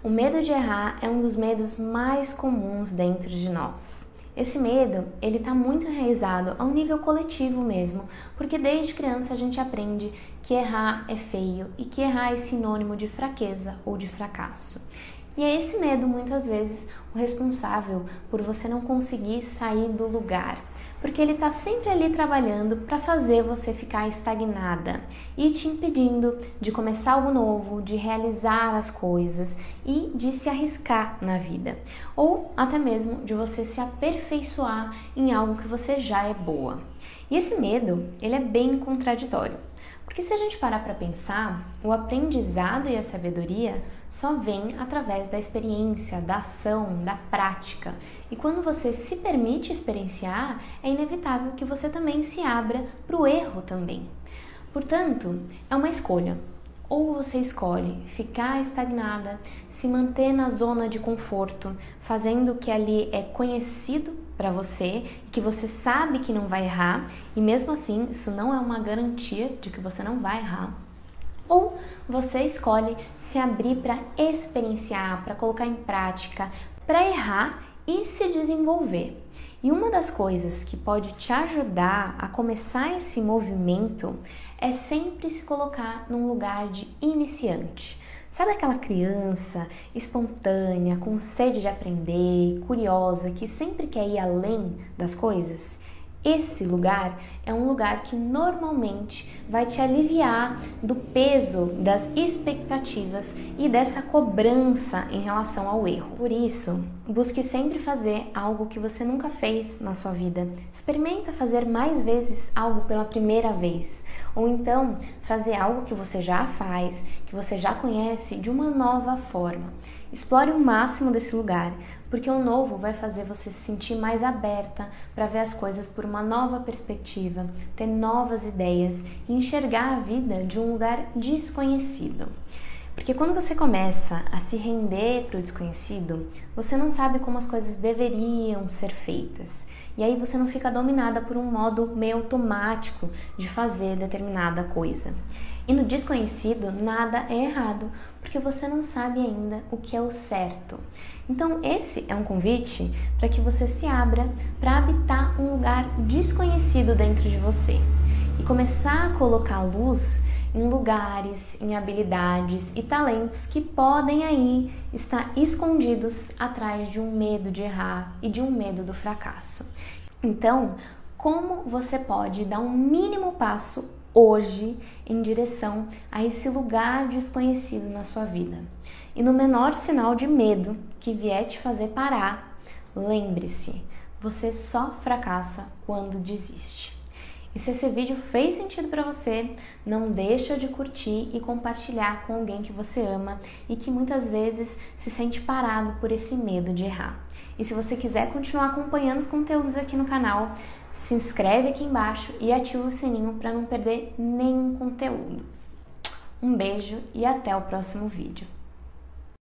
O medo de errar é um dos medos mais comuns dentro de nós. Esse medo, ele está muito enraizado a um nível coletivo mesmo, porque desde criança a gente aprende que errar é feio e que errar é sinônimo de fraqueza ou de fracasso. E é esse medo, muitas vezes, o responsável por você não conseguir sair do lugar, porque ele está sempre ali trabalhando para fazer você ficar estagnada e te impedindo de começar algo novo, de realizar as coisas e de se arriscar na vida, ou até mesmo de você se aperfeiçoar em algo que você já é boa. E esse medo, ele é bem contraditório. Porque se a gente parar para pensar, o aprendizado e a sabedoria só vem através da experiência, da ação, da prática. E quando você se permite experienciar, é inevitável que você também se abra para o erro também. Portanto, é uma escolha. Ou você escolhe ficar estagnada, se manter na zona de conforto, fazendo o que ali é conhecido para você que você sabe que não vai errar, e mesmo assim isso não é uma garantia de que você não vai errar. Ou você escolhe se abrir para experienciar, para colocar em prática, para errar e se desenvolver. E uma das coisas que pode te ajudar a começar esse movimento é sempre se colocar num lugar de iniciante. Sabe aquela criança espontânea, com sede de aprender, curiosa, que sempre quer ir além das coisas? Esse lugar é um lugar que normalmente vai te aliviar do peso das expectativas e dessa cobrança em relação ao erro. Por isso, busque sempre fazer algo que você nunca fez na sua vida. Experimenta fazer mais vezes algo pela primeira vez, ou então fazer algo que você já faz, que você já conhece de uma nova forma. Explore o máximo desse lugar, porque o novo vai fazer você se sentir mais aberta para ver as coisas por uma nova perspectiva, ter novas ideias e enxergar a vida de um lugar desconhecido. Porque quando você começa a se render para o desconhecido, você não sabe como as coisas deveriam ser feitas. E aí você não fica dominada por um modo meio automático de fazer determinada coisa. E no desconhecido, nada é errado, porque você não sabe ainda o que é o certo. Então, esse é um convite para que você se abra para habitar um lugar desconhecido dentro de você e começar a colocar luz em lugares, em habilidades e talentos que podem aí estar escondidos atrás de um medo de errar e de um medo do fracasso. Então, como você pode dar um mínimo passo hoje em direção a esse lugar desconhecido na sua vida. E no menor sinal de medo que vier te fazer parar, lembre-se, você só fracassa quando desiste. E se esse vídeo fez sentido para você, não deixa de curtir e compartilhar com alguém que você ama e que muitas vezes se sente parado por esse medo de errar. E se você quiser continuar acompanhando os conteúdos aqui no canal, se inscreve aqui embaixo e ativa o sininho para não perder nenhum conteúdo. Um beijo e até o próximo vídeo.